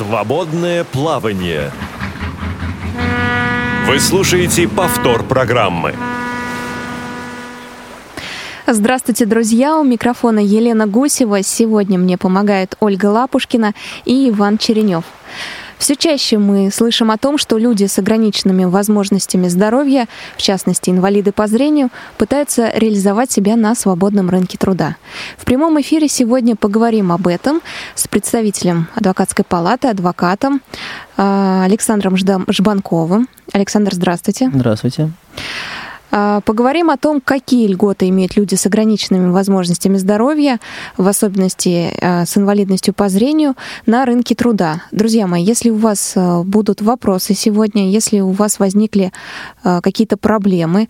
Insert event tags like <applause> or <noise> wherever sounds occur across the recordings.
Свободное плавание. Вы слушаете повтор программы. Здравствуйте, друзья! У микрофона Елена Гусева. Сегодня мне помогает Ольга Лапушкина и Иван Черенев. Все чаще мы слышим о том, что люди с ограниченными возможностями здоровья, в частности инвалиды по зрению, пытаются реализовать себя на свободном рынке труда. В прямом эфире сегодня поговорим об этом с представителем адвокатской палаты, адвокатом а, Александром Жбанковым. Александр, здравствуйте. Здравствуйте. А, поговорим о том, какие льготы имеют люди с ограниченными возможностями здоровья, в особенности а, с инвалидностью по зрению, на рынке труда. Друзья мои, если у вас а, будут вопросы сегодня, если у вас возникли какие-то проблемы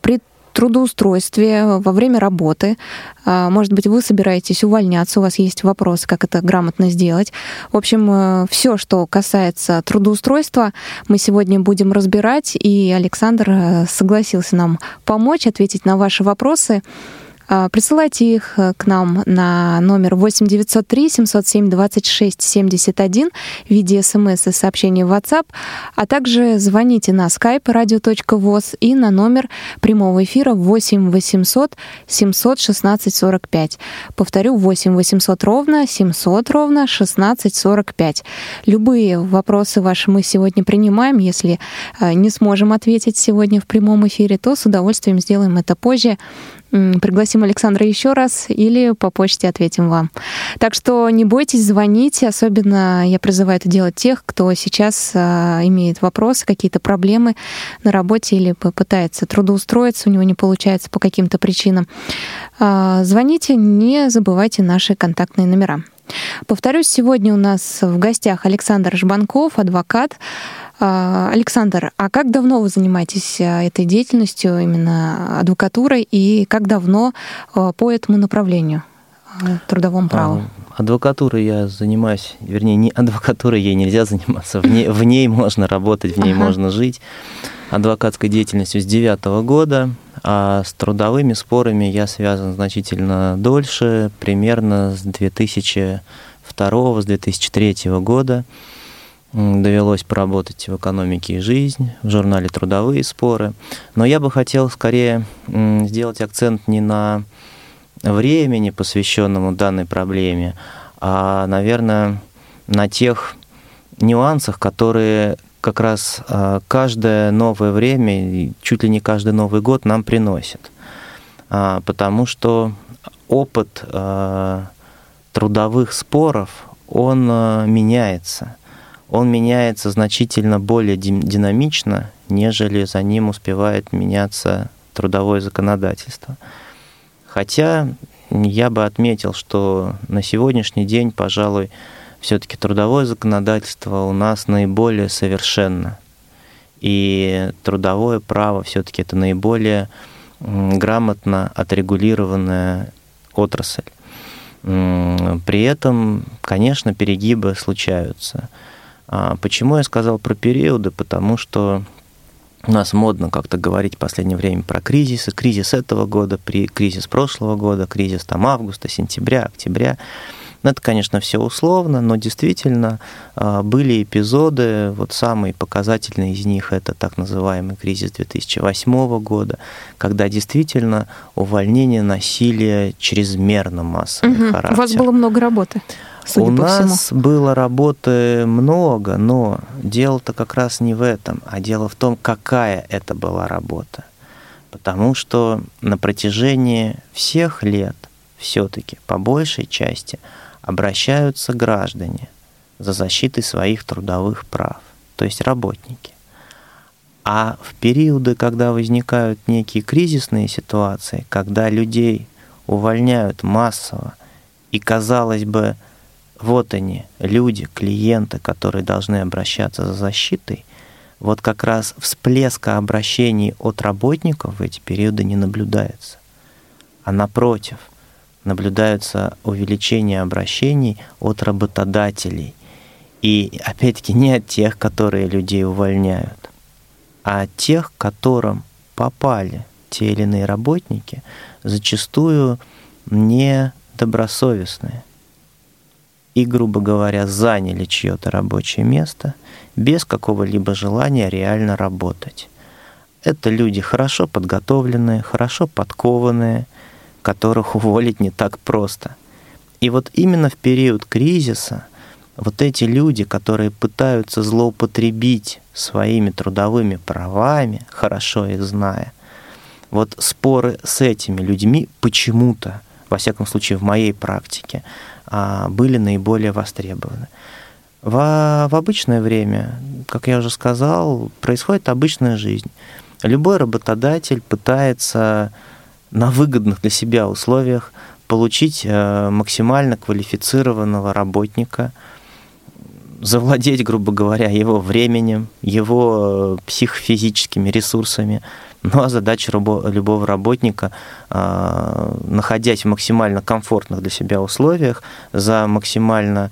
при трудоустройстве, во время работы. А, может быть, вы собираетесь увольняться, у вас есть вопрос, как это грамотно сделать. В общем, э, все, что касается трудоустройства, мы сегодня будем разбирать, и Александр э, согласился нам помочь ответить на ваши вопросы. А, присылайте их э, к нам на номер 8 903 707 26 71 в виде смс и сообщений в WhatsApp, а также звоните на skype radio.voz и на номер прямого эфира 8 800 716 45. Повторю, 8 800 ровно 700 ровно 16 45. Любые вопросы ваши мы сегодня принимаем. Если э, не сможем ответить сегодня в прямом эфире, то с удовольствием сделаем это позже пригласим Александра еще раз или по почте ответим вам. Так что не бойтесь звонить, особенно я призываю это делать тех, кто сейчас а, имеет вопросы, какие-то проблемы на работе или пытается трудоустроиться, у него не получается по каким-то причинам. А, звоните, не забывайте наши контактные номера. Повторюсь, сегодня у нас в гостях Александр Жбанков, адвокат, а, Александр, а как давно вы занимаетесь а, этой деятельностью, именно адвокатурой, и как давно а, по этому направлению, трудовому праву? Адвокатурой я занимаюсь, вернее, не адвокатурой ей нельзя заниматься, в ней, в ней можно работать, в ней ага. можно жить. Адвокатской деятельностью с девятого года, а с трудовыми спорами я связан значительно дольше, примерно с 2002 с 2003 года довелось поработать в экономике и жизнь, в журнале «Трудовые споры». Но я бы хотел скорее сделать акцент не на времени, посвященному данной проблеме, а, наверное, на тех нюансах, которые как раз а, каждое новое время, чуть ли не каждый Новый год нам приносит. А, потому что опыт трудовых споров, он меняется – он меняется значительно более динамично, нежели за ним успевает меняться трудовое законодательство. Хотя я бы отметил, что на сегодняшний день, пожалуй, все-таки трудовое законодательство у нас наиболее совершенно. И трудовое право все-таки это наиболее грамотно отрегулированная отрасль. При этом, конечно, перегибы случаются. А почему я сказал про периоды? Потому что у нас модно как-то говорить в последнее время про кризисы. Кризис этого года, кризис прошлого года, кризис там августа, сентября, октября. Ну, это, конечно, все условно, но действительно а, были эпизоды, вот самый показательный из них это так называемый кризис 2008 года, когда действительно увольнения носили чрезмерно массовый угу. характер. У вас было много работы. Судя У нас всему. было работы много, но дело-то как раз не в этом, а дело в том, какая это была работа. Потому что на протяжении всех лет все-таки по большей части обращаются граждане за защитой своих трудовых прав, то есть работники. А в периоды, когда возникают некие кризисные ситуации, когда людей увольняют массово, и, казалось бы, вот они, люди, клиенты, которые должны обращаться за защитой, вот как раз всплеска обращений от работников в эти периоды не наблюдается. А напротив, наблюдаются увеличение обращений от работодателей. И опять-таки не от тех, которые людей увольняют, а от тех, которым попали те или иные работники, зачастую недобросовестные – и, грубо говоря, заняли чье-то рабочее место без какого-либо желания реально работать. Это люди хорошо подготовленные, хорошо подкованные, которых уволить не так просто. И вот именно в период кризиса вот эти люди, которые пытаются злоупотребить своими трудовыми правами, хорошо их зная, вот споры с этими людьми почему-то, во всяком случае в моей практике, а, были наиболее востребованы. В, в обычное время, как я уже сказал, происходит обычная жизнь. Любой работодатель пытается на выгодных для себя условиях получить э, максимально квалифицированного работника, завладеть, грубо говоря, его временем, его э, психофизическими ресурсами. Ну а задача любого работника, э, находясь в максимально комфортных для себя условиях, за максимально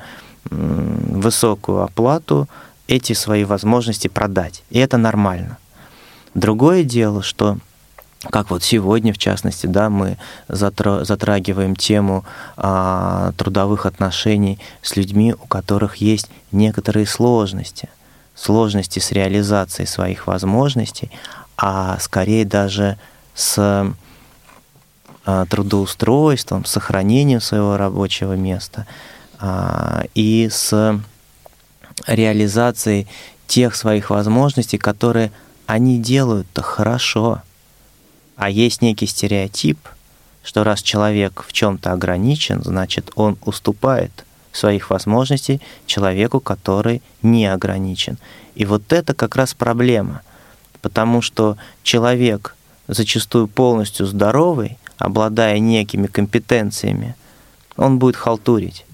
высокую оплату эти свои возможности продать. И это нормально. Другое дело, что как вот сегодня, в частности, да, мы затрагиваем тему а, трудовых отношений с людьми, у которых есть некоторые сложности, сложности с реализацией своих возможностей, а скорее даже с а, трудоустройством, сохранением своего рабочего места а, и с реализацией тех своих возможностей, которые они делают-то хорошо. А есть некий стереотип, что раз человек в чем-то ограничен, значит, он уступает своих возможностей человеку, который не ограничен. И вот это как раз проблема, потому что человек зачастую полностью здоровый, обладая некими компетенциями, он будет халтурить.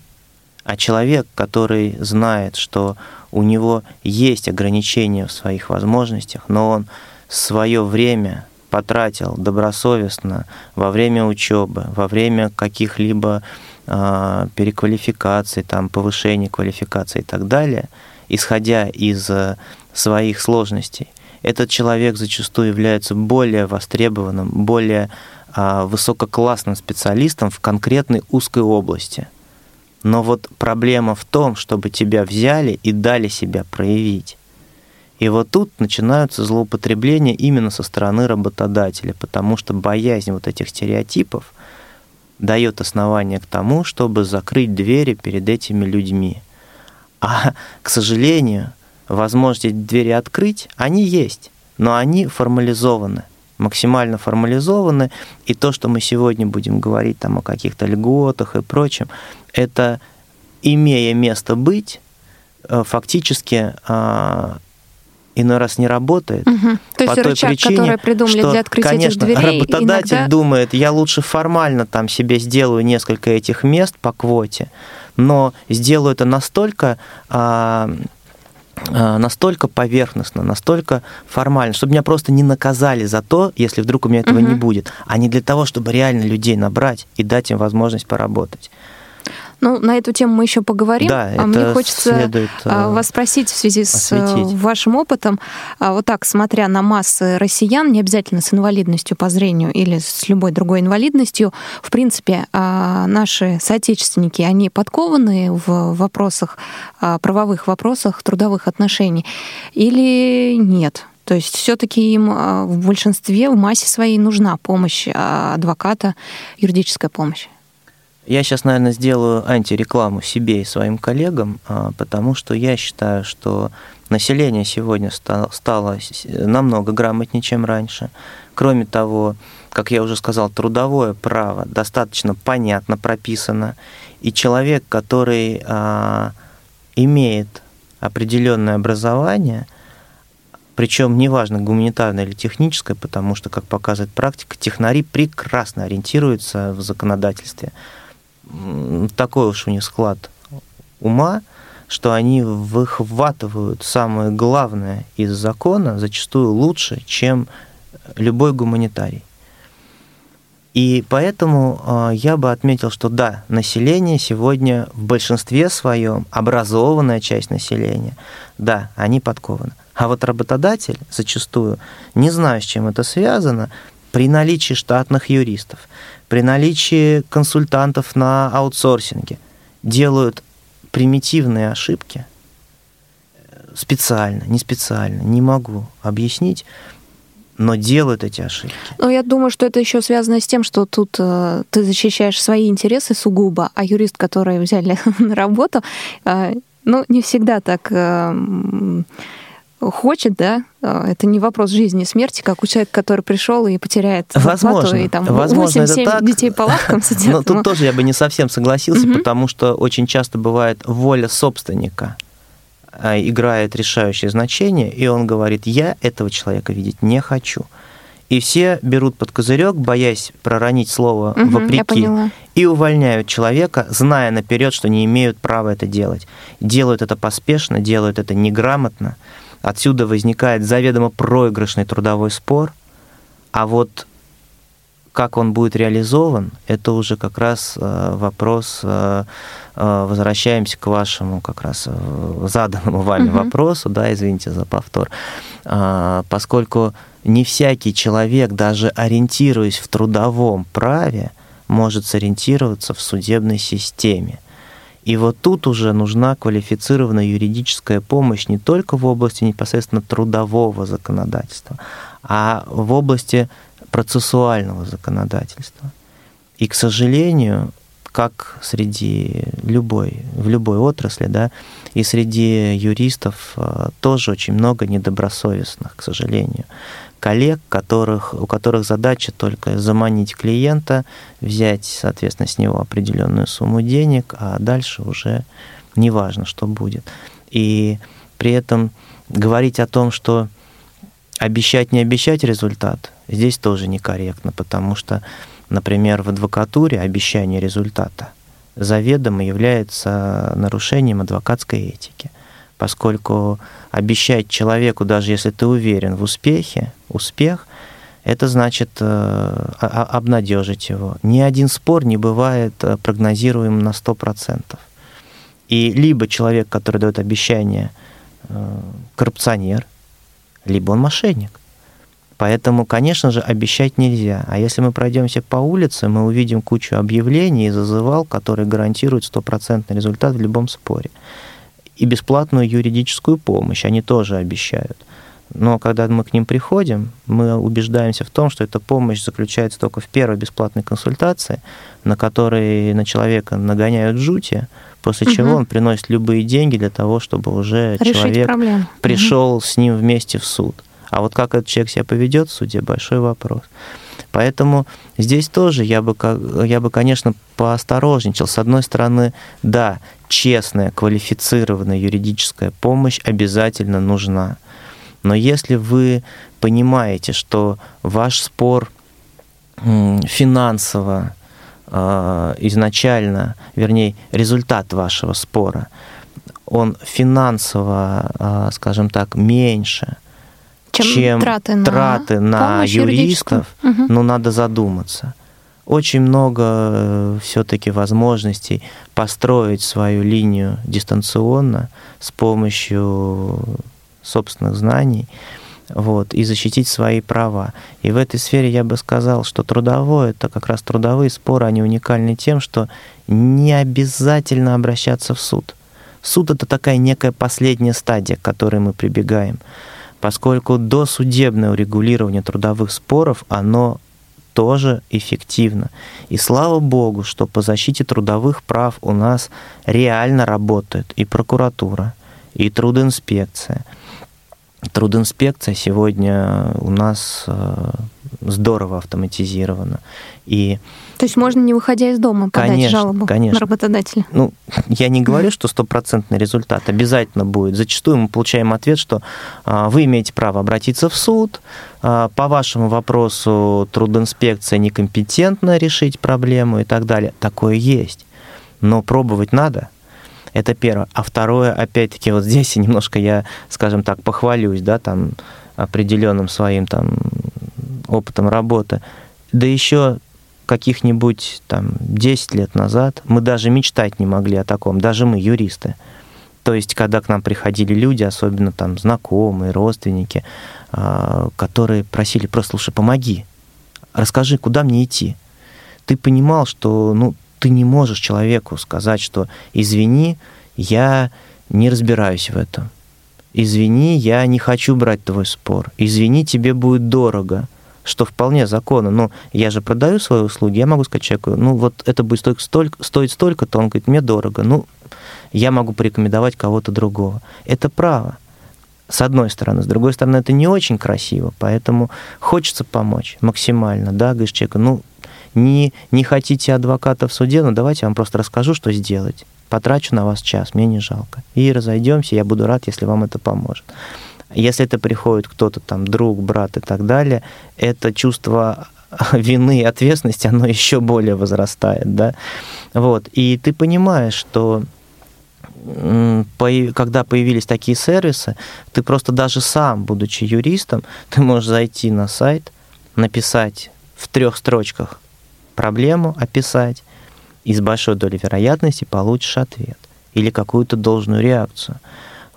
А человек, который знает, что у него есть ограничения в своих возможностях, но он свое время потратил добросовестно во время учебы, во время каких-либо э, переквалификаций, там, повышения квалификации и так далее, исходя из э, своих сложностей, этот человек зачастую является более востребованным, более э, высококлассным специалистом в конкретной узкой области. Но вот проблема в том, чтобы тебя взяли и дали себя проявить. И вот тут начинаются злоупотребления именно со стороны работодателя, потому что боязнь вот этих стереотипов дает основание к тому, чтобы закрыть двери перед этими людьми. А, к сожалению, возможность двери открыть, они есть, но они формализованы, максимально формализованы, и то, что мы сегодня будем говорить там о каких-то льготах и прочем, это, имея место быть, э, фактически а, иной раз не работает. Угу. То есть по той рычаг, причине, который придумали что, для открытия конечно, этих дверей, работодатель иногда... думает, я лучше формально там себе сделаю несколько этих мест по квоте, но сделаю это настолько а, а, настолько поверхностно, настолько формально, чтобы меня просто не наказали за то, если вдруг у меня этого угу. не будет, а не для того, чтобы реально людей набрать и дать им возможность поработать. Ну, на эту тему мы еще поговорим. Да, а мне хочется следует, а, вас спросить в связи с э, осветить. вашим опытом. А, вот так, смотря на массы россиян, не обязательно с инвалидностью по зрению или с любой другой инвалидностью, в принципе, наши соотечественники, они подкованы в вопросах, правовых вопросах трудовых отношений или нет? То есть все-таки им в большинстве, в массе своей нужна помощь адвоката, юридическая помощь. Я сейчас, наверное, сделаю антирекламу себе и своим коллегам, а, потому что я считаю, что население сегодня стало намного грамотнее, чем раньше. Кроме того, как я уже сказал, трудовое право достаточно понятно прописано, и человек, который а, имеет определенное образование, причем неважно, гуманитарное или техническое, потому что, как показывает практика, технари прекрасно ориентируются в законодательстве такой уж у них склад ума, что они выхватывают самое главное из закона зачастую лучше, чем любой гуманитарий. И поэтому э, я бы отметил, что да, население сегодня в большинстве своем, образованная часть населения, да, они подкованы. А вот работодатель зачастую, не знаю, с чем это связано, при наличии штатных юристов, при наличии консультантов на аутсорсинге делают примитивные ошибки, специально, не специально, не могу объяснить, но делают эти ошибки. Ну, я думаю, что это еще связано с тем, что тут э, ты защищаешь свои интересы сугубо, а юрист, который взяли <laughs> на работу, э, ну, не всегда так э, хочет, да, э, это не вопрос жизни и смерти, как у человека, который пришел и потеряет возможно, и там возможно, 8-7 так. детей по лавкам <laughs> сидят. Но тут тоже я бы не совсем согласился, потому что очень часто бывает воля собственника а, играет решающее значение, и он говорит, я этого человека видеть не хочу. И все берут под козырек, боясь проронить слово угу, вопреки, и увольняют человека, зная наперед, что не имеют права это делать. Делают это поспешно, делают это неграмотно. Отсюда возникает заведомо проигрышный трудовой спор, а вот как он будет реализован, это уже как раз э, вопрос, э, э, возвращаемся к вашему как раз заданному вами угу. вопросу, да, извините за повтор, поскольку не всякий человек, даже ориентируясь в трудовом праве, может сориентироваться в судебной системе. И вот тут уже нужна квалифицированная юридическая помощь не только в области непосредственно трудового законодательства, а в области процессуального законодательства. И, к сожалению, как среди любой, в любой отрасли, да, и среди юристов э, тоже очень много недобросовестных, к сожалению, коллег, которых, у которых задача только заманить клиента, взять, соответственно, с него определенную сумму денег, а дальше уже неважно, что будет. И при этом говорить о том, что обещать не обещать результат, здесь тоже некорректно, потому что, например, в адвокатуре обещание результата заведомо является нарушением адвокатской этики, поскольку обещать человеку, даже если ты уверен в успехе, успех, это значит э, обнадежить его. Ни один спор не бывает э, прогнозируем на 100%. И либо человек, который дает обещание, э, коррупционер – либо он мошенник. Поэтому, конечно же, обещать нельзя. А если мы пройдемся по улице, мы увидим кучу объявлений и зазывал, которые гарантируют стопроцентный результат в любом споре. И бесплатную юридическую помощь они тоже обещают. Но когда мы к ним приходим, мы убеждаемся в том, что эта помощь заключается только в первой бесплатной консультации, на которой на человека нагоняют жути, после угу. чего он приносит любые деньги для того, чтобы уже Решить человек проблему. пришел угу. с ним вместе в суд. А вот как этот человек себя поведет в суде, большой вопрос. Поэтому здесь тоже я бы, я бы, конечно, поосторожничал. С одной стороны, да, честная, квалифицированная юридическая помощь обязательно нужна. Но если вы понимаете, что ваш спор финансово а, изначально, вернее, результат вашего спора, он финансово, а, скажем так, меньше, чем, чем траты на, траты на юристов, угу. ну, надо задуматься. Очень много э, все-таки возможностей построить свою линию дистанционно с помощью собственных знаний вот, и защитить свои права. И в этой сфере я бы сказал, что трудовое, это как раз трудовые споры, они уникальны тем, что не обязательно обращаться в суд. Суд — это такая некая последняя стадия, к которой мы прибегаем, поскольку досудебное урегулирование трудовых споров, оно тоже эффективно. И слава богу, что по защите трудовых прав у нас реально работает и прокуратура, и трудинспекция — Трудинспекция сегодня у нас э, здорово автоматизирована. И то есть можно, не выходя из дома, подать конечно, жалобу конечно. на работодателя? Ну, я не говорю, что стопроцентный результат обязательно будет. Зачастую мы получаем ответ, что а, вы имеете право обратиться в суд, а, по вашему вопросу трудинспекция некомпетентна решить проблему и так далее. Такое есть. Но пробовать надо – это первое. А второе, опять-таки, вот здесь немножко я, скажем так, похвалюсь, да, там, определенным своим там опытом работы. Да еще каких-нибудь там 10 лет назад мы даже мечтать не могли о таком, даже мы, юристы. То есть, когда к нам приходили люди, особенно там знакомые, родственники, а, которые просили просто, слушай, помоги, расскажи, куда мне идти. Ты понимал, что ну, ты не можешь человеку сказать, что извини, я не разбираюсь в этом. Извини, я не хочу брать твой спор. Извини, тебе будет дорого что вполне законно. Но я же продаю свои услуги, я могу сказать человеку, ну вот это будет стоить столько, стоить столько-то, он говорит, мне дорого. Ну, я могу порекомендовать кого-то другого. Это право. С одной стороны. С другой стороны, это не очень красиво, поэтому хочется помочь максимально, да, говоришь человеку, ну, не, не хотите адвоката в суде, ну, давайте я вам просто расскажу, что сделать потрачу на вас час, мне не жалко. И разойдемся, я буду рад, если вам это поможет. Если это приходит кто-то там, друг, брат и так далее, это чувство <laughs> вины и ответственности, оно еще более возрастает, да. Вот. И ты понимаешь, что когда появились такие сервисы, ты просто даже сам, будучи юристом, ты можешь зайти на сайт, написать в трех строчках проблему, описать, и с большой долей вероятности получишь ответ или какую-то должную реакцию.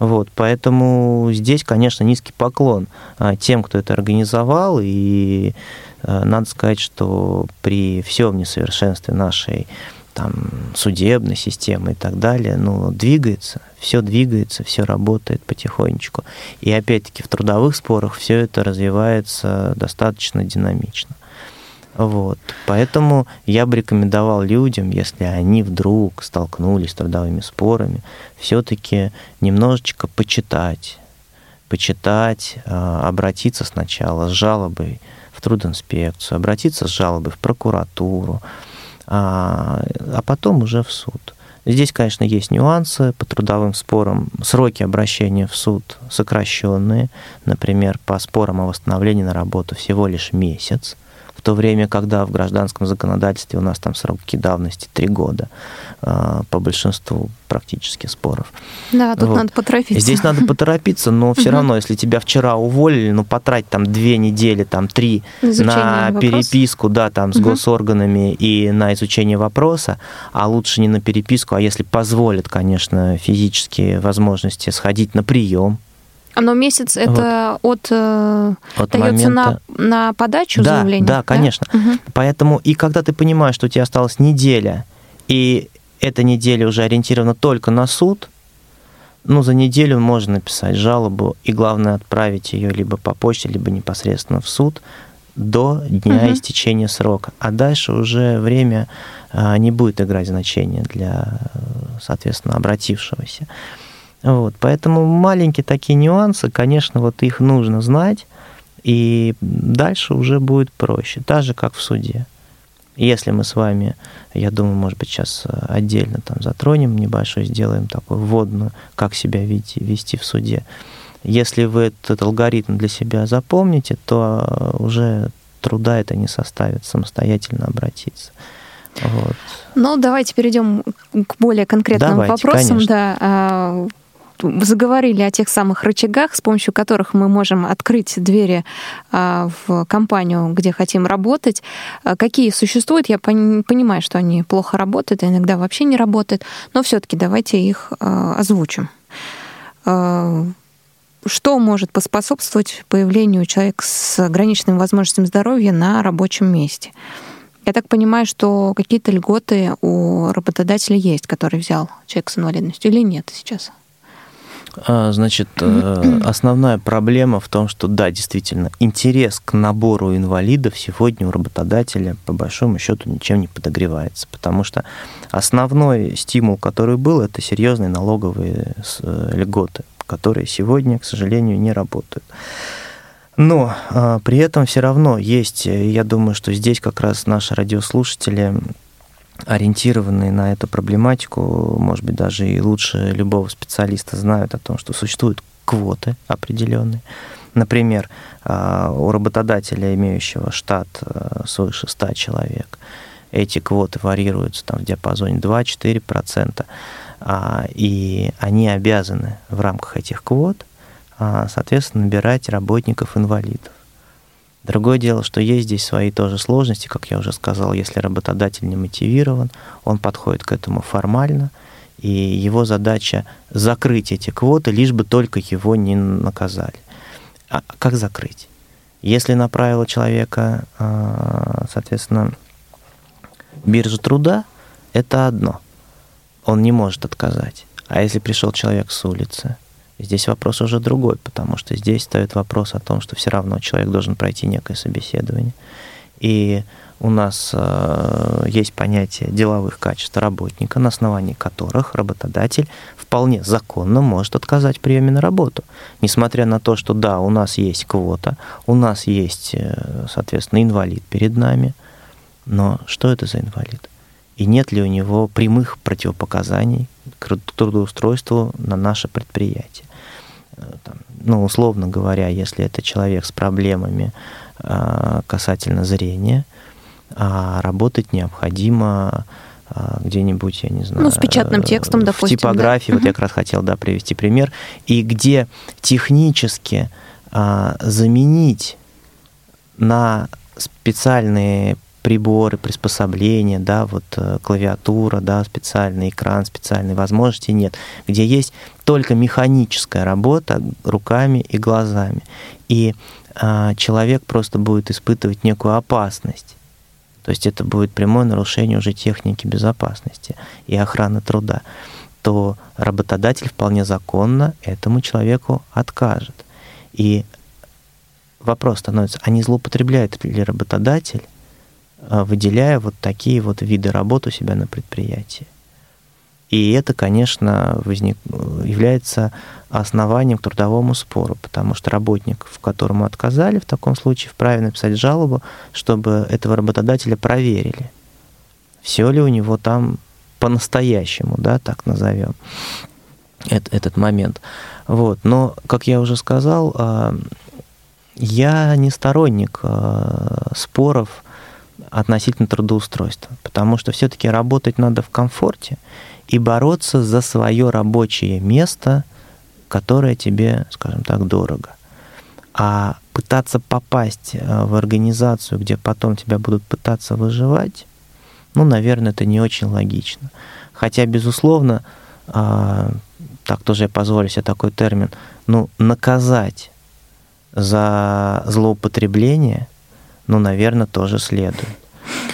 Вот, поэтому здесь, конечно, низкий поклон а, тем, кто это организовал, и а, надо сказать, что при всем несовершенстве нашей там, судебной системы и так далее, ну, двигается, все двигается, все работает потихонечку. И опять-таки в трудовых спорах все это развивается достаточно динамично. Вот. Поэтому я бы рекомендовал людям, если они вдруг столкнулись с трудовыми спорами, все-таки немножечко почитать, почитать, а, обратиться сначала с жалобой в трудинспекцию, обратиться с жалобой в прокуратуру, а, а потом уже в суд. Здесь, конечно, есть нюансы по трудовым спорам. Сроки обращения в суд сокращенные. Например, по спорам о восстановлении на работу всего лишь месяц в то время, когда в гражданском законодательстве у нас там сроки давности три года а, по большинству практически споров. Да, тут вот. надо поторопиться. Здесь надо поторопиться, но все равно, если тебя вчера уволили, ну потратить там две недели, там три на переписку, да, там с госорганами и на изучение вопроса, а лучше не на переписку, а если позволят, конечно, физические возможности сходить на прием, но месяц это вот. от, э, от дается момента... на, на подачу да, заявления? Да, конечно. Да? Угу. Поэтому и когда ты понимаешь, что у тебя осталась неделя, и эта неделя уже ориентирована только на суд, ну, за неделю можно написать жалобу, и главное отправить ее либо по почте, либо непосредственно в суд до дня угу. истечения срока. А дальше уже время а, не будет играть значения для, соответственно, обратившегося. Вот, поэтому маленькие такие нюансы, конечно, вот их нужно знать, и дальше уже будет проще, так же, как в суде. Если мы с вами, я думаю, может быть, сейчас отдельно там затронем небольшой, сделаем такую вводную, как себя вести, вести в суде. Если вы этот алгоритм для себя запомните, то уже труда это не составит самостоятельно обратиться. Вот. Ну, давайте перейдем к более конкретным давайте, вопросам. Конечно. Да, а, заговорили о тех самых рычагах, с помощью которых мы можем открыть двери а, в компанию, где хотим работать. А, какие существуют? Я понимаю, что они плохо работают, а иногда вообще не работают, но все-таки давайте их озвучим. Что может поспособствовать появлению человека с ограниченными возможностями здоровья на рабочем месте? Я так понимаю, что какие-то льготы у работодателя есть, который взял человека с инвалидностью, или нет сейчас? А, значит, э, основная проблема в том, что да, действительно, интерес к набору инвалидов сегодня у работодателя по большому счету ничем не подогревается, потому что основной стимул, который был, это серьезные налоговые э, льготы, которые сегодня, к сожалению, не работают. Но а, при этом все равно есть, э, я думаю, что здесь как раз наши радиослушатели ориентированные на эту проблематику, может быть, даже и лучше любого специалиста знают о том, что существуют квоты определенные. Например, а, у работодателя, имеющего штат а, свыше 100 человек, эти квоты варьируются там, в диапазоне 2-4%, а, и они обязаны в рамках этих квот, соответственно, набирать работников-инвалидов. Другое дело, что есть здесь свои тоже сложности, как я уже сказал, если работодатель не мотивирован, он подходит к этому формально, и его задача закрыть эти квоты, лишь бы только его не наказали. А как закрыть? Если направила человека, а, соответственно, биржа труда, это одно. Он не может отказать. А если пришел человек с улицы? Здесь вопрос уже другой, потому что здесь стоит вопрос о том, что все равно человек должен пройти некое собеседование. И у нас э, есть понятие деловых качеств работника, на основании которых работодатель вполне законно может отказать в приеме на работу. Несмотря на то, что да, у нас есть квота, у нас есть, э, соответственно, инвалид перед нами, но что это за инвалид? И нет ли у него прямых противопоказаний к трудоустройству на наше предприятие? Э, там, ну, условно говоря, если это человек с проблемами э, касательно зрения, а работать необходимо э, где-нибудь, я не знаю... Ну, с печатным текстом, допустим. В типографии, да? вот я как раз хотел, да, привести пример. И где технически а, заменить на специальные приборы, приспособления, да, вот э, клавиатура, да, специальный экран, специальные возможности нет, где есть только механическая работа руками и глазами. И а, человек просто будет испытывать некую опасность. То есть это будет прямое нарушение уже техники безопасности и охраны труда то работодатель вполне законно этому человеку откажет. И вопрос становится, а не злоупотребляет ли работодатель выделяя вот такие вот виды работ у себя на предприятии. И это, конечно, возник, является основанием к трудовому спору, потому что работник, в котором отказали, в таком случае вправе написать жалобу, чтобы этого работодателя проверили, все ли у него там по-настоящему, да, так назовем, этот момент. Вот. Но, как я уже сказал, а, я не сторонник а, споров относительно трудоустройства, потому что все-таки работать надо в комфорте и бороться за свое рабочее место, которое тебе, скажем так, дорого. А пытаться попасть э, в организацию, где потом тебя будут пытаться выживать, ну, наверное, это не очень логично. Хотя, безусловно, а, так тоже я позволю себе такой термин, ну, наказать за злоупотребление, ну, наверное, тоже следует.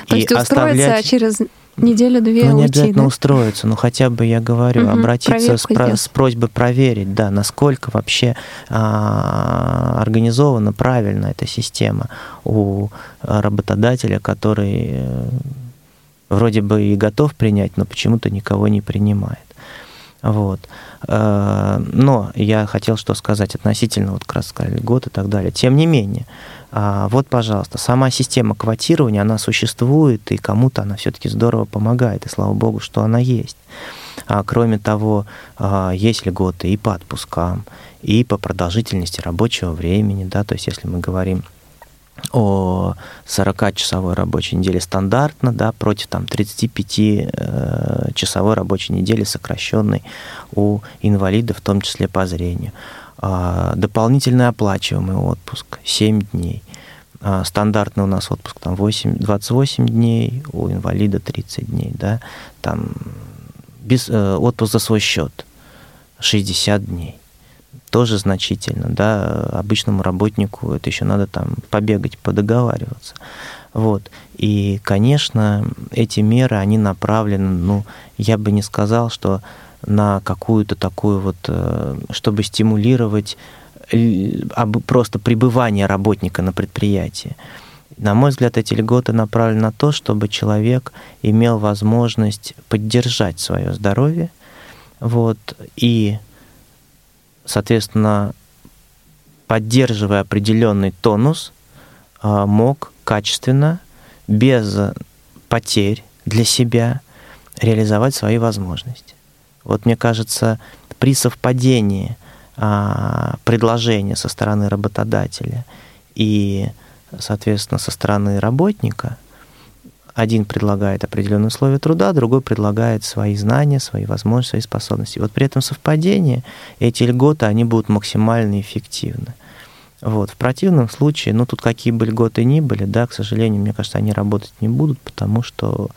То и есть устроиться оставлять... через неделю-две Ну, не уйти, обязательно да? устроиться, но хотя бы, я говорю, угу, обратиться с, про, с просьбой проверить, да, насколько вообще а, организована правильно эта система у работодателя, который э, вроде бы и готов принять, но почему-то никого не принимает. Вот. Э, но я хотел что сказать относительно, вот как раз сказали, год и так далее. Тем не менее, вот, пожалуйста, сама система квотирования, она существует, и кому-то она все-таки здорово помогает, и слава богу, что она есть. А, кроме того, а, есть льготы и по отпускам, и по продолжительности рабочего времени, да, то есть если мы говорим о 40-часовой рабочей неделе стандартно, да, против там 35-часовой э, рабочей недели сокращенной у инвалидов, в том числе по зрению. А, дополнительный оплачиваемый отпуск 7 дней. А, стандартный у нас отпуск там 8, 28 дней, у инвалида 30 дней, да, там без, э, отпуск за свой счет 60 дней. Тоже значительно, да, обычному работнику это еще надо там побегать, подоговариваться. Вот. И, конечно, эти меры, они направлены, ну, я бы не сказал, что на какую-то такую вот, э, чтобы стимулировать просто пребывание работника на предприятии. На мой взгляд, эти льготы направлены на то, чтобы человек имел возможность поддержать свое здоровье, вот, и, соответственно, поддерживая определенный тонус, э, мог качественно, без потерь для себя реализовать свои возможности. Вот мне кажется, при совпадении а, предложения со стороны работодателя и, соответственно, со стороны работника, один предлагает определенные условия труда, другой предлагает свои знания, свои возможности, свои способности. Вот при этом совпадении эти льготы, они будут максимально эффективны. Вот. В противном случае, ну тут какие бы льготы ни были, да, к сожалению, мне кажется, они работать не будут, потому что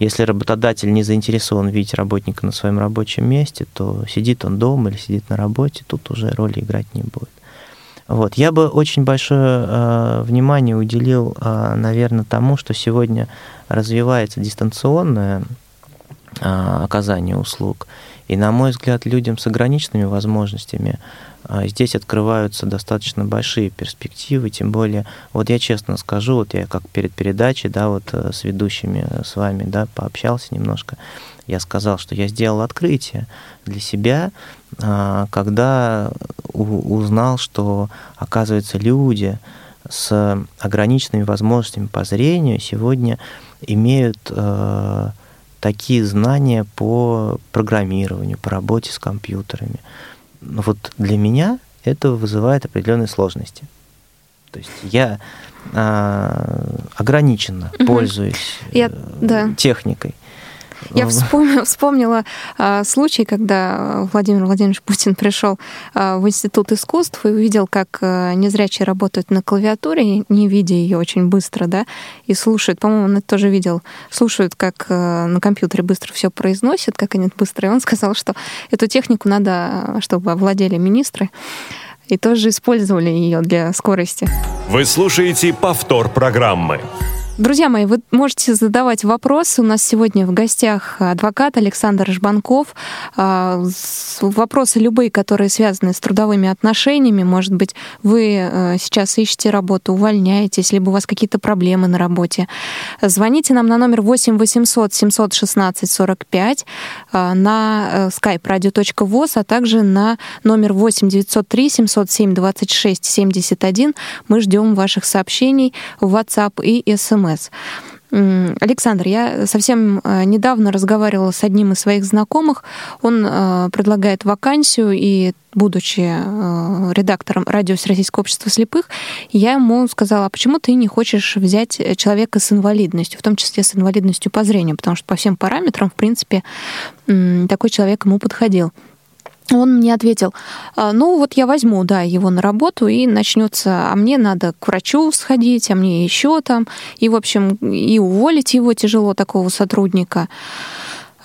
если работодатель не заинтересован видеть работника на своем рабочем месте, то сидит он дома или сидит на работе, тут уже роли играть не будет. Вот. Я бы очень большое э, внимание уделил, э, наверное, тому, что сегодня развивается дистанционное оказания услуг. И, на мой взгляд, людям с ограниченными возможностями здесь открываются достаточно большие перспективы, тем более, вот я честно скажу, вот я как перед передачей, да, вот с ведущими с вами, да, пообщался немножко, я сказал, что я сделал открытие для себя, когда узнал, что, оказывается, люди с ограниченными возможностями по зрению сегодня имеют э, такие знания по программированию, по работе с компьютерами. Но вот для меня это вызывает определенные сложности. То есть я э, ограниченно угу. пользуюсь я, э, да. техникой. Я вспомнила, вспомнила случай, когда Владимир Владимирович Путин пришел а, в Институт искусств и увидел, как а, незрячие работают на клавиатуре, не видя ее очень быстро, да, и слушают, по-моему, он это тоже видел, слушают, как а, на компьютере быстро все произносят, как они быстро. И он сказал, что эту технику надо, чтобы овладели министры и тоже использовали ее для скорости. Вы слушаете повтор программы. Друзья мои, вы можете задавать вопросы. У нас сегодня в гостях адвокат Александр Жбанков. А, вопросы любые, которые связаны с трудовыми отношениями. Может быть, вы э, сейчас ищете работу, увольняетесь, либо у вас какие-то проблемы на работе. Звоните нам на номер 8 800 716 45 на skype radio.voz, а также на номер 8 903 707 26 71. Мы ждем ваших сообщений в WhatsApp и SMS. ФМС. Александр, я совсем э, недавно разговаривала с одним из своих знакомых. Он э, предлагает вакансию, и будучи э, редактором радио Всероссийского общества слепых, я ему сказала, а почему ты не хочешь взять человека с инвалидностью, в том числе с инвалидностью по зрению, потому что по всем параметрам, в принципе, такой человек ему подходил. Он мне ответил, «А, ну вот я возьму, да, его на работу, и начнется, а мне надо к врачу сходить, а мне еще там, и, в общем, и уволить его тяжело, такого сотрудника.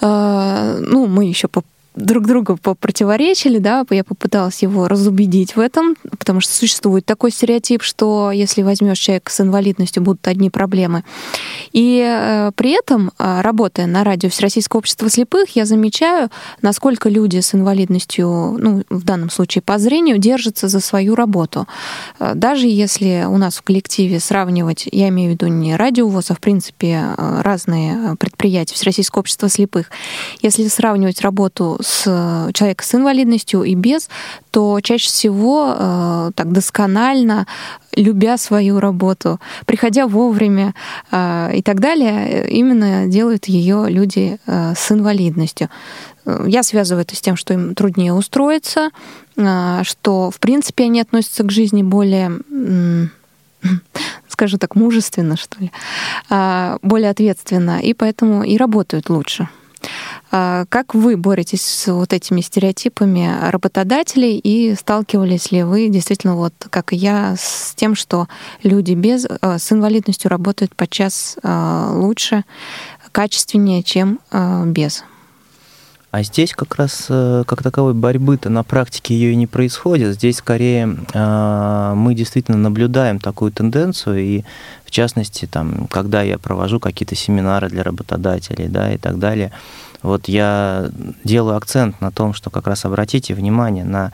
А, ну, мы еще друг другу попротиворечили, да, я попыталась его разубедить в этом, потому что существует такой стереотип, что если возьмешь человека с инвалидностью, будут одни проблемы. И э, при этом, э, работая на радио Всероссийского общества слепых, я замечаю, насколько люди с инвалидностью, ну, в данном случае по зрению, держатся за свою работу. Э, даже если у нас в коллективе сравнивать, я имею в виду не радиовоз, а в принципе разные предприятия Всероссийского общества слепых, если сравнивать работу с э, человека с инвалидностью и без, то чаще всего э, так досконально, любя свою работу, приходя вовремя э, и так далее, именно делают ее люди э, с инвалидностью. Я связываю это с тем, что им труднее устроиться, э, что, в принципе, они относятся к жизни более <laughs> скажу так, мужественно, что ли, э, более ответственно, и поэтому и работают лучше. А как вы боретесь с вот этими стереотипами работодателей и сталкивались ли вы действительно, вот как и я, с тем, что люди без, э, с инвалидностью работают подчас э, лучше, качественнее, чем э, без? А здесь как раз как таковой борьбы-то на практике ее и не происходит. Здесь скорее мы действительно наблюдаем такую тенденцию, и в частности, там, когда я провожу какие-то семинары для работодателей да, и так далее, вот я делаю акцент на том, что как раз обратите внимание на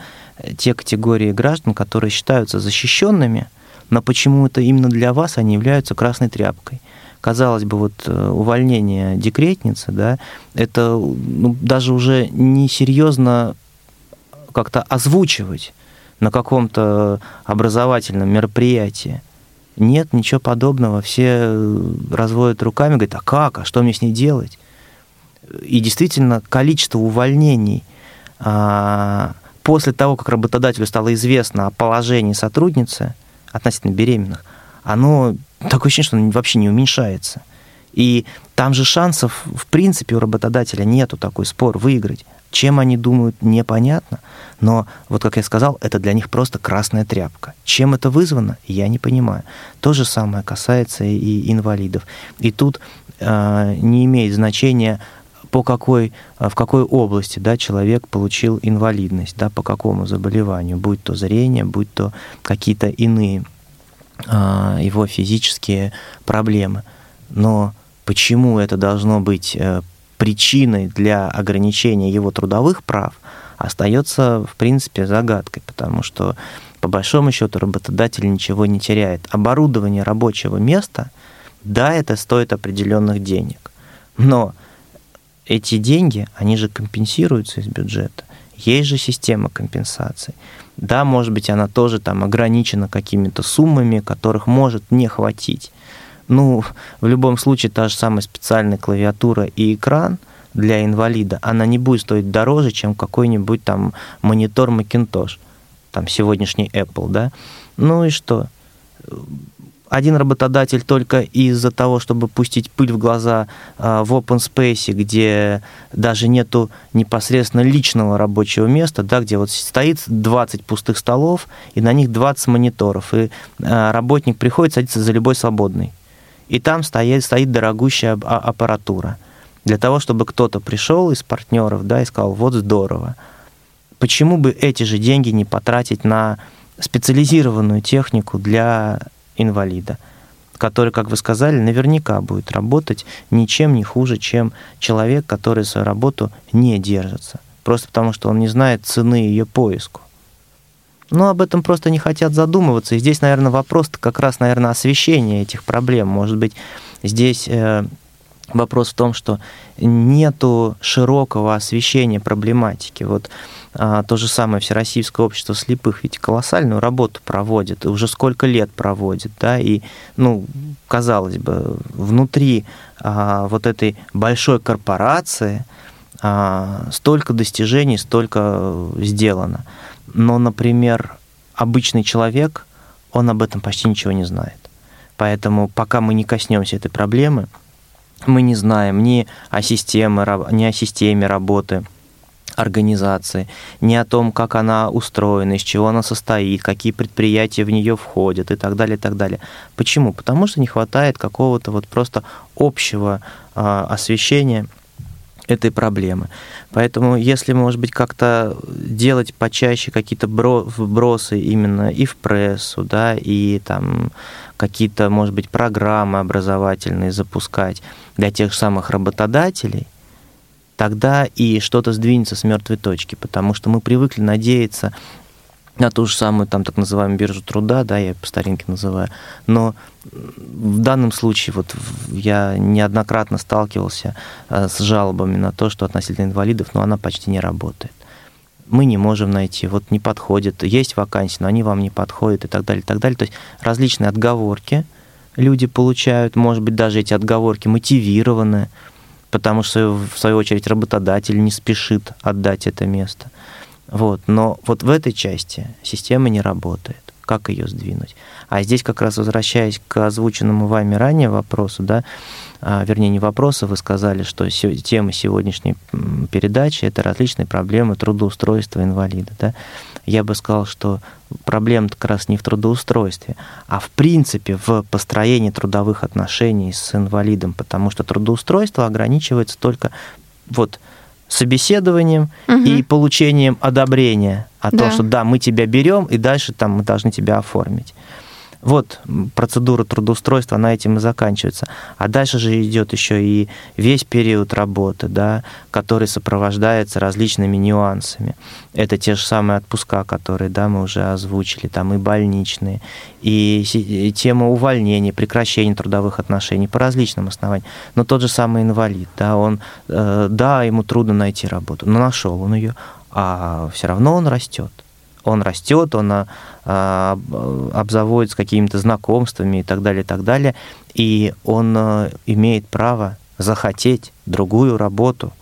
те категории граждан, которые считаются защищенными, но почему-то именно для вас они являются красной тряпкой. Казалось бы, вот э, увольнение декретницы, да, это ну, даже уже несерьезно как-то озвучивать на каком-то образовательном мероприятии. Нет, ничего подобного. Все разводят руками, говорят, а как, а что мне с ней делать? И действительно количество увольнений а, после того, как работодателю стало известно о положении сотрудницы относительно беременных, оно такое ощущение, что оно вообще не уменьшается. И там же шансов, в принципе, у работодателя нету такой спор выиграть. Чем они думают, непонятно. Но, вот как я сказал, это для них просто красная тряпка. Чем это вызвано, я не понимаю. То же самое касается и инвалидов. И тут э, не имеет значения, по какой, а, в какой области да, человек получил инвалидность, да, по какому заболеванию, будь то зрение, будь то какие-то иные а, его физические проблемы. Но почему это должно быть э, причиной для ограничения его трудовых прав остается, в принципе, загадкой, потому что, по большому счету, работодатель ничего не теряет. Оборудование рабочего места, да, это стоит определенных денег, но эти деньги, они же компенсируются из бюджета. Есть же система компенсаций. Да, может быть, она тоже там ограничена какими-то суммами, которых может не хватить. Ну, в любом случае, та же самая специальная клавиатура и экран для инвалида, она не будет стоить дороже, чем какой-нибудь там монитор Macintosh, там сегодняшний Apple, да. Ну и что? Один работодатель только из-за того, чтобы пустить пыль в глаза а, в open space, где даже нету непосредственно личного рабочего места, да, где вот стоит 20 пустых столов, и на них 20 мониторов, и а, работник приходит, садится за любой свободный. И там стоит, стоит дорогущая а, аппаратура. Для того, чтобы кто-то пришел из партнеров да, и сказал, вот здорово. Почему бы эти же деньги не потратить на специализированную технику для инвалида, который, как вы сказали, наверняка будет работать ничем не хуже, чем человек, который свою работу не держится, просто потому что он не знает цены ее поиску. Но об этом просто не хотят задумываться. И здесь, наверное, вопрос как раз, наверное, освещения этих проблем. Может быть, здесь э, вопрос в том, что нету широкого освещения проблематики. Вот а, то же самое Всероссийское общество слепых ведь колоссальную работу проводит, уже сколько лет проводит, да, и, ну, казалось бы, внутри а, вот этой большой корпорации а, столько достижений, столько сделано. Но, например, обычный человек, он об этом почти ничего не знает. Поэтому пока мы не коснемся этой проблемы, мы не знаем ни о системе, ни о системе работы организации, не о том, как она устроена, из чего она состоит, какие предприятия в нее входят и так далее, и так далее. Почему? Потому что не хватает какого-то вот просто общего э, освещения этой проблемы. Поэтому, если, может быть, как-то делать почаще какие-то вбросы именно и в прессу, да, и там какие-то, может быть, программы образовательные запускать для тех же самых работодателей – тогда и что-то сдвинется с мертвой точки, потому что мы привыкли надеяться на ту же самую там так называемую биржу труда, да, я по старинке называю, но в данном случае вот я неоднократно сталкивался э, с жалобами на то, что относительно инвалидов, но она почти не работает. Мы не можем найти, вот не подходит, есть вакансии, но они вам не подходят и так далее, и так далее. То есть различные отговорки люди получают, может быть, даже эти отговорки мотивированы, потому что, в свою очередь, работодатель не спешит отдать это место. Вот. Но вот в этой части система не работает. Как ее сдвинуть? А здесь как раз возвращаясь к озвученному вами ранее вопросу, да, вернее, не вопросу, вы сказали, что тема сегодняшней передачи – это различные проблемы трудоустройства инвалида. Да? Я бы сказал, что проблема как раз не в трудоустройстве, а в принципе в построении трудовых отношений с инвалидом, потому что трудоустройство ограничивается только вот собеседованием угу. и получением одобрения о да. том, что да, мы тебя берем, и дальше там мы должны тебя оформить. Вот процедура трудоустройства, она этим и заканчивается. А дальше же идет еще и весь период работы, да, который сопровождается различными нюансами. Это те же самые отпуска, которые да, мы уже озвучили, там и больничные, и, тема увольнения, прекращения трудовых отношений по различным основаниям. Но тот же самый инвалид, да, он, э, да, ему трудно найти работу, но нашел он ее, а все равно он растет он растет, он а, а, обзаводится какими-то знакомствами и так далее, и так далее, и он а, имеет право захотеть другую работу,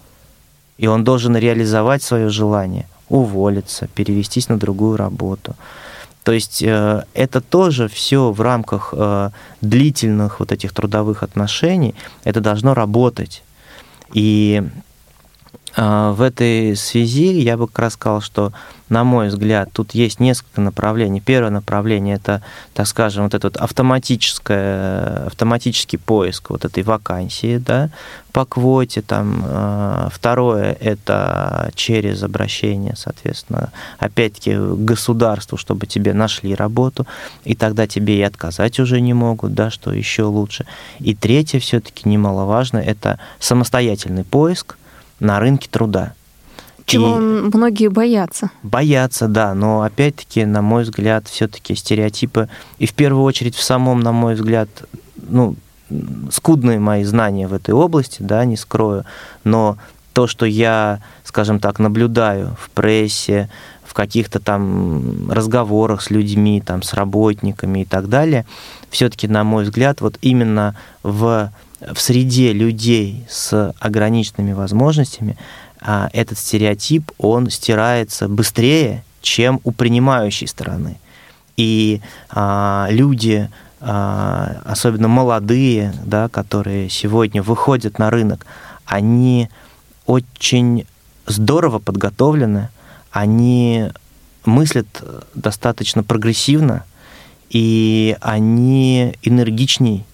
и он должен реализовать свое желание, уволиться, перевестись на другую работу. То есть э, это тоже все в рамках э, длительных вот этих трудовых отношений, это должно работать. И в этой связи я бы как раз сказал, что, на мой взгляд, тут есть несколько направлений. Первое направление – это, так скажем, вот этот автоматическое, автоматический поиск вот этой вакансии да, по квоте. Там. А, второе – это через обращение, соответственно, опять-таки к государству, чтобы тебе нашли работу, и тогда тебе и отказать уже не могут, да, что еще лучше. И третье, все-таки немаловажно, это самостоятельный поиск, на рынке труда. Чего и многие боятся. Боятся, да, но опять-таки, на мой взгляд, все-таки стереотипы, и в первую очередь в самом, на мой взгляд, ну, скудные мои знания в этой области, да, не скрою, но то, что я, скажем так, наблюдаю в прессе, в каких-то там разговорах с людьми, там, с работниками и так далее, все-таки, на мой взгляд, вот именно в в среде людей с ограниченными возможностями а, этот стереотип, он стирается быстрее, чем у принимающей стороны. И а, люди, а, особенно молодые, да, которые сегодня выходят на рынок, они очень здорово подготовлены, они мыслят достаточно прогрессивно, и они энергичней,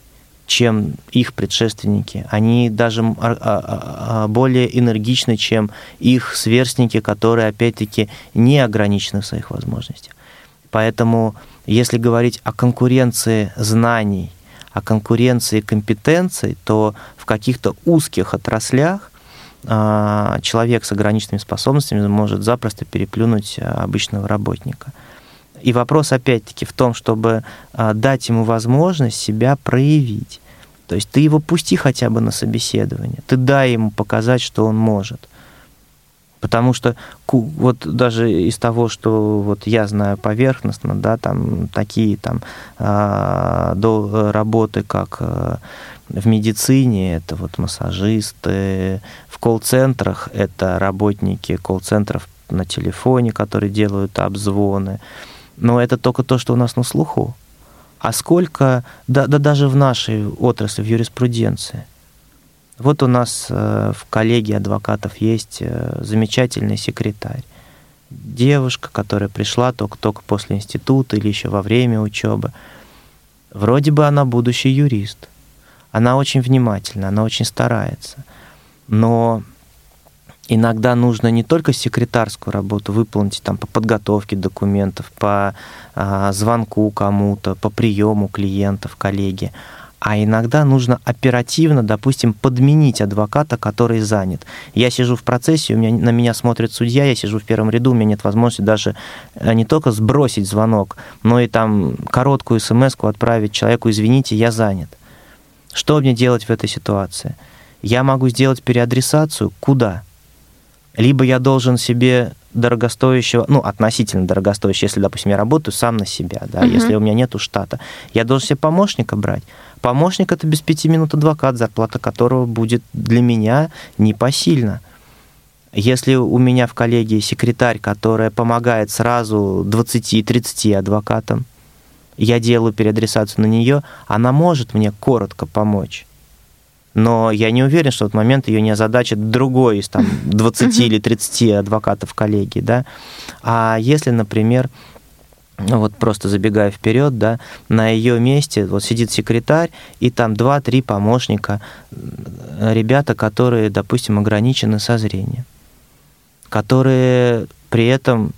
чем их предшественники. Они даже а, а, а, более энергичны, чем их сверстники, которые, опять-таки, не ограничены в своих возможностях. Поэтому, если говорить о конкуренции знаний, о конкуренции компетенций, то в каких-то узких отраслях человек с ограниченными способностями может запросто переплюнуть обычного работника. И вопрос опять-таки в том, чтобы а, дать ему возможность себя проявить. То есть ты его пусти хотя бы на собеседование, ты дай ему показать, что он может. Потому что вот даже из того, что вот я знаю поверхностно, да, там такие там до работы, как а, в медицине, это вот массажисты, в колл-центрах это работники колл-центров на телефоне, которые делают обзвоны. Но это только то, что у нас на слуху. А сколько, да, да даже в нашей отрасли, в юриспруденции. Вот у нас э, в коллегии адвокатов есть э, замечательный секретарь. Девушка, которая пришла только-только после института или еще во время учебы. Вроде бы она будущий юрист. Она очень внимательна, она очень старается. Но иногда нужно не только секретарскую работу выполнить там, по подготовке документов, по а, звонку кому-то, по приему клиентов, коллеги, а иногда нужно оперативно, допустим, подменить адвоката, который занят. Я сижу в процессе, у меня, на меня смотрит судья, я сижу в первом ряду, у меня нет возможности даже э, не только сбросить звонок, но и там короткую смс отправить человеку, извините, я занят. Что мне делать в этой ситуации? Я могу сделать переадресацию куда? Либо я должен себе дорогостоящего, ну, относительно дорогостоящего, если, допустим, я работаю сам на себя, да, uh-huh. если у меня нету штата, я должен себе помощника брать. Помощник это без пяти минут адвокат, зарплата которого будет для меня непосильна. Если у меня в коллегии секретарь, которая помогает сразу 20-30 адвокатам, я делаю переадресацию на нее, она может мне коротко помочь но я не уверен, что в этот момент ее не озадачит другой из там, <laughs> 20 или 30 адвокатов коллегии. Да? А если, например, ну вот просто забегая вперед, да, на ее месте вот сидит секретарь, и там 2-3 помощника, ребята, которые, допустим, ограничены со зрением, которые при этом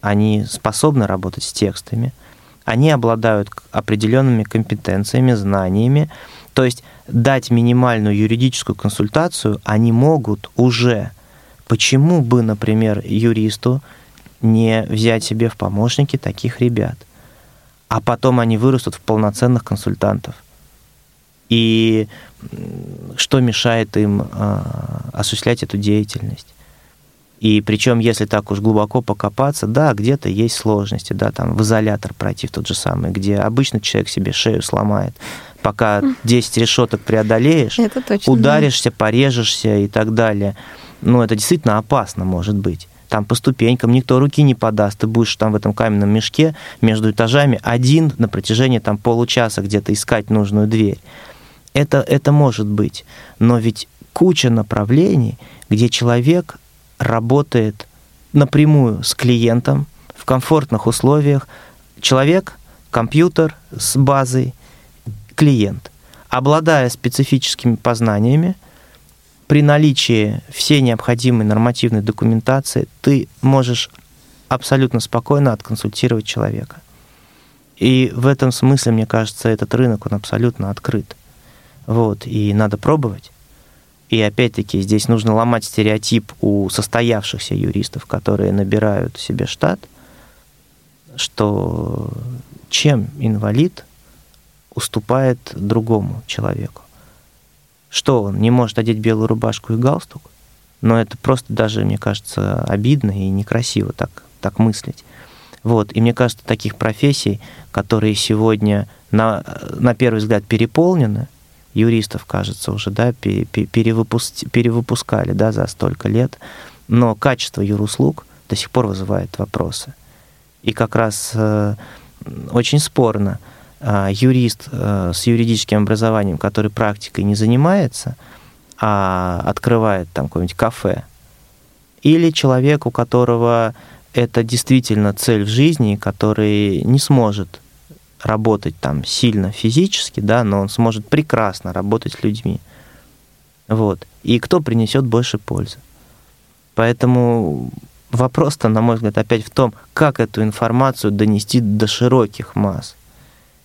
они способны работать с текстами, они обладают определенными компетенциями, знаниями, то есть дать минимальную юридическую консультацию они могут уже. Почему бы, например, юристу не взять себе в помощники таких ребят? А потом они вырастут в полноценных консультантов. И что мешает им э, осуществлять эту деятельность? И причем, если так уж глубоко покопаться, да, где-то есть сложности, да, там в изолятор пройти в тот же самый, где обычно человек себе шею сломает, пока 10 решеток преодолеешь, точно, ударишься, да. порежешься и так далее. Ну, это действительно опасно может быть. Там по ступенькам никто руки не подаст, ты будешь там в этом каменном мешке между этажами один на протяжении там получаса где-то искать нужную дверь. Это, это может быть. Но ведь куча направлений, где человек работает напрямую с клиентом в комфортных условиях. Человек, компьютер с базой, клиент. Обладая специфическими познаниями, при наличии всей необходимой нормативной документации ты можешь абсолютно спокойно отконсультировать человека. И в этом смысле, мне кажется, этот рынок, он абсолютно открыт. Вот, и надо пробовать. И опять-таки здесь нужно ломать стереотип у состоявшихся юристов, которые набирают себе штат, что чем инвалид уступает другому человеку. Что он не может одеть белую рубашку и галстук? Но это просто даже, мне кажется, обидно и некрасиво так, так мыслить. Вот. И мне кажется, таких профессий, которые сегодня на, на первый взгляд переполнены, юристов, кажется, уже да, перевыпуск, перевыпускали да, за столько лет, но качество юруслуг до сих пор вызывает вопросы. И как раз э, очень спорно, э, юрист э, с юридическим образованием, который практикой не занимается, а открывает там какое-нибудь кафе, или человек, у которого это действительно цель в жизни, который не сможет работать там сильно физически, да, но он сможет прекрасно работать с людьми. Вот. И кто принесет больше пользы. Поэтому вопрос-то, на мой взгляд, опять в том, как эту информацию донести до широких масс.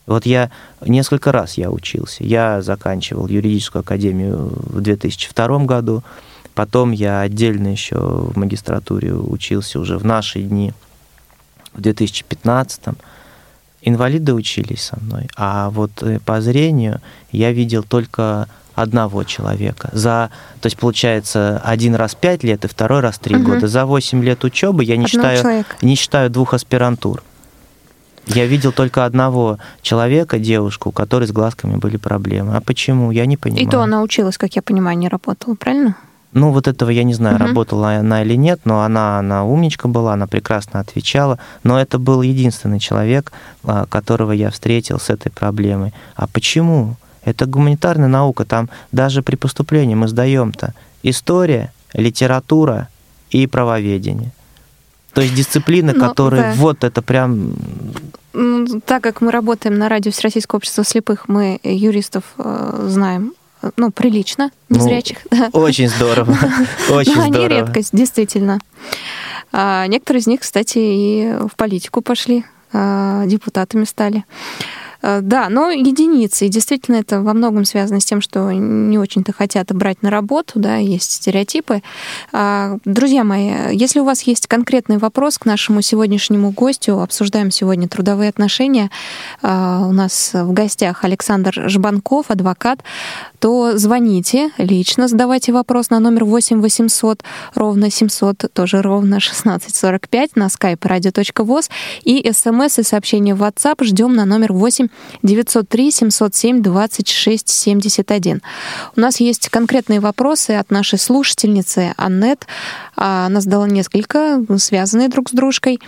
Вот я несколько раз я учился. Я заканчивал юридическую академию в 2002 году, потом я отдельно еще в магистратуре учился уже в наши дни, в 2015 инвалиды учились со мной, а вот э, по зрению я видел только одного человека. За, то есть получается один раз пять лет и второй раз три угу. года. За восемь лет учебы я не считаю, не считаю двух аспирантур. Я видел только одного человека, девушку, у которой с глазками были проблемы. А почему? Я не понимаю. И то она училась, как я понимаю, не работала, правильно? Ну, вот этого я не знаю, угу. работала она или нет, но она, она умничка была, она прекрасно отвечала. Но это был единственный человек, а, которого я встретил с этой проблемой. А почему? Это гуманитарная наука, там даже при поступлении мы сдаем-то история, литература и правоведение. То есть дисциплины, ну, которые да. вот это прям... Так как мы работаем на радио Всероссийского общества слепых, мы юристов э, знаем ну, прилично, незрячих. Ну, да. Очень здорово, <laughs> очень здорово. Они редкость, действительно. А некоторые из них, кстати, и в политику пошли, а, депутатами стали. Э, да, но единицы. И действительно это во многом связано с тем, что не очень-то хотят брать на работу, да, есть стереотипы. А, друзья мои, если у вас есть конкретный вопрос к нашему сегодняшнему гостю, обсуждаем сегодня трудовые отношения, а, у нас в гостях Александр Жбанков, адвокат, то звоните лично, задавайте вопрос на номер 8 800 ровно 700, тоже ровно 1645 на skype radio.voz и смс и сообщение в WhatsApp ждем на номер 8 903 707 26 71. У нас есть конкретные вопросы от нашей слушательницы Аннет. А, она задала несколько, связанные друг с дружкой.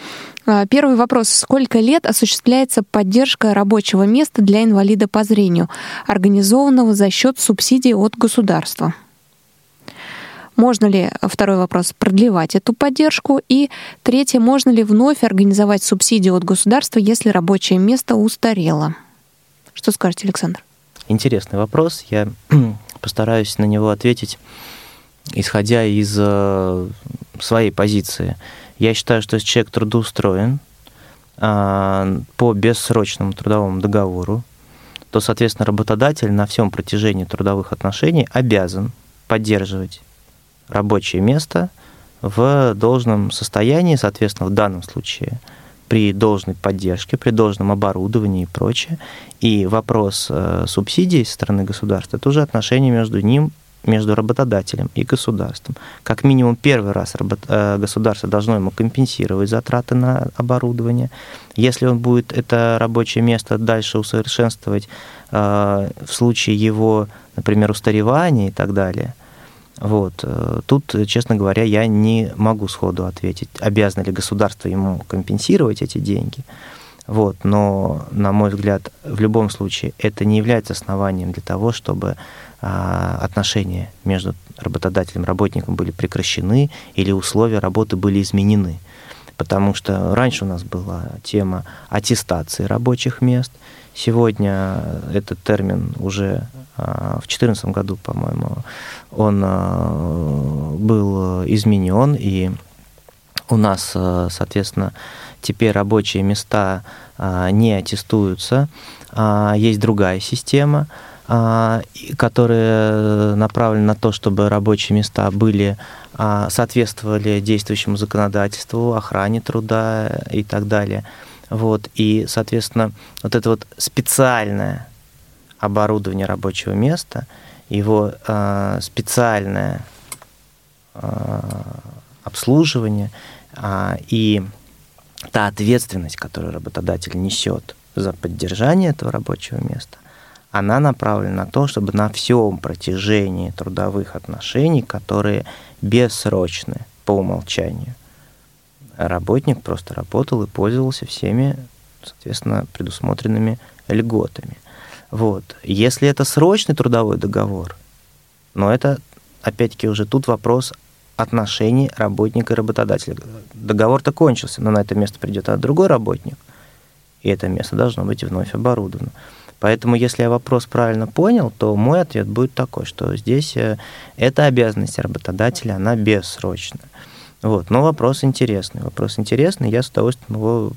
А, первый вопрос. Сколько лет осуществляется поддержка рабочего места для инвалида по зрению, организованного за счет субсидий от государства? Можно ли, второй вопрос, продлевать эту поддержку? И третье, можно ли вновь организовать субсидию от государства, если рабочее место устарело? Что скажете, Александр? Интересный вопрос. Я <clears throat> постараюсь на него ответить, исходя из э, своей позиции. Я считаю, что если человек трудоустроен э, по бессрочному трудовому договору, то, соответственно, работодатель на всем протяжении трудовых отношений обязан поддерживать рабочее место в должном состоянии, соответственно, в данном случае при должной поддержке, при должном оборудовании и прочее. И вопрос э, субсидий со стороны государства – это уже отношение между ним между работодателем и государством. Как минимум первый раз э, государство должно ему компенсировать затраты на оборудование. Если он будет это рабочее место дальше усовершенствовать э, в случае его, например, устаревания и так далее, вот. Э, тут, честно говоря, я не могу сходу ответить, обязано ли государство ему компенсировать эти деньги. Вот, но, на мой взгляд, в любом случае это не является основанием для того, чтобы а, отношения между работодателем и работником были прекращены или условия работы были изменены. Потому что раньше у нас была тема аттестации рабочих мест. Сегодня этот термин уже а, в 2014 году, по-моему, он а, был изменен, и у нас, соответственно, теперь рабочие места не аттестуются, есть другая система – а, которые направлены на то, чтобы рабочие места были а, соответствовали действующему законодательству, охране труда и так далее. Вот. И, соответственно, вот это вот специальное оборудование рабочего места, его э, специальное э, обслуживание э, и та ответственность, которую работодатель несет за поддержание этого рабочего места, она направлена на то, чтобы на всем протяжении трудовых отношений, которые бессрочны по умолчанию, работник просто работал и пользовался всеми, соответственно, предусмотренными льготами. Вот. Если это срочный трудовой договор, но это, опять-таки, уже тут вопрос отношений работника и работодателя. Договор-то кончился, но на это место придет другой работник, и это место должно быть вновь оборудовано. Поэтому, если я вопрос правильно понял, то мой ответ будет такой, что здесь э, эта обязанность работодателя, она бессрочная. Вот. Но вопрос интересный. Вопрос интересный, я с удовольствием его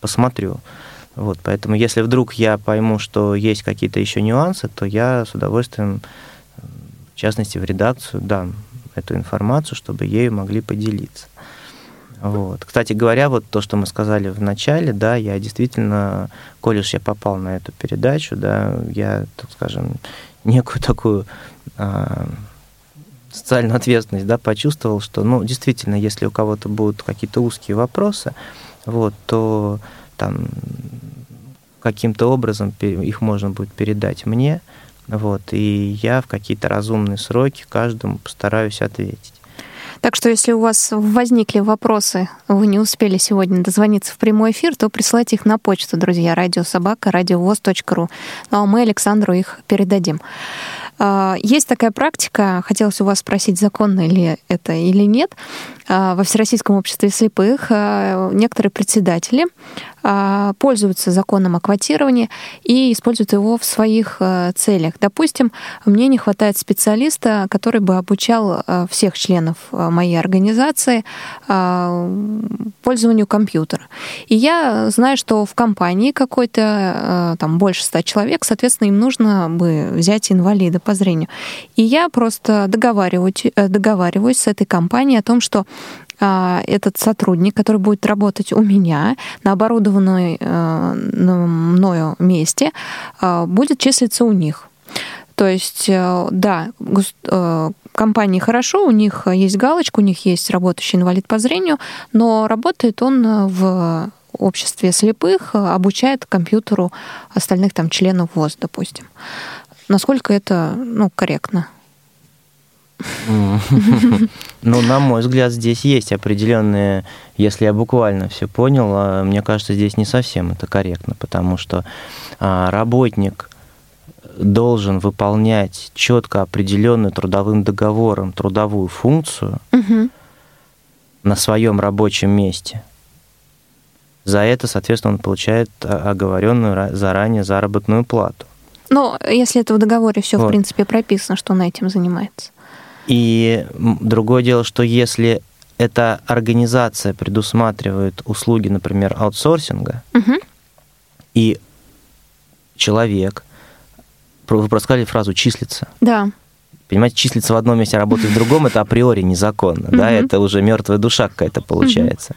посмотрю. Вот, поэтому если вдруг я пойму, что есть какие-то еще нюансы, то я с удовольствием, в частности, в редакцию дам эту информацию, чтобы ею могли поделиться. Вот. Кстати говоря, вот то, что мы сказали в начале, да, я действительно, коли уж я попал на эту передачу, да, я, так скажем, некую такую а, социальную ответственность, да, почувствовал, что, ну, действительно, если у кого-то будут какие-то узкие вопросы, вот, то там каким-то образом их можно будет передать мне, вот, и я в какие-то разумные сроки каждому постараюсь ответить. Так что, если у вас возникли вопросы, вы не успели сегодня дозвониться в прямой эфир, то присылайте их на почту, друзья, радиособака, радиовоз.ру. Ну а мы Александру их передадим. А, есть такая практика, хотелось у вас спросить, законно ли это или нет. А, во Всероссийском обществе слепых а, некоторые председатели пользуются законом о квотировании и используют его в своих целях. Допустим, мне не хватает специалиста, который бы обучал всех членов моей организации пользованию компьютера. И я знаю, что в компании какой-то, там больше ста человек, соответственно, им нужно бы взять инвалида по зрению. И я просто договариваюсь, э, договариваюсь с этой компанией о том, что а, этот сотрудник, который будет работать у меня на оборудованной э, мною месте, а, будет числиться у них. То есть, э, да, компании хорошо, у них есть галочка, у них есть работающий инвалид по зрению, но работает он в обществе слепых, обучает компьютеру остальных там членов ВОЗ, допустим. Насколько это ну, корректно? <laughs> Ну, на мой взгляд, здесь есть определенные, если я буквально все понял, а, мне кажется, здесь не совсем это корректно, потому что а, работник должен выполнять четко определенную трудовым договором трудовую функцию на своем рабочем месте. За это, соответственно, он получает оговоренную заранее заработную плату. Но если это в договоре все, вот. в принципе, прописано, что он этим занимается. И другое дело, что если эта организация предусматривает услуги, например, аутсорсинга, угу. и человек, вы проскали фразу «числится». Да. Понимаете, числиться в одном месте, а работать в другом, это априори незаконно, да, это уже мертвая душа какая-то получается.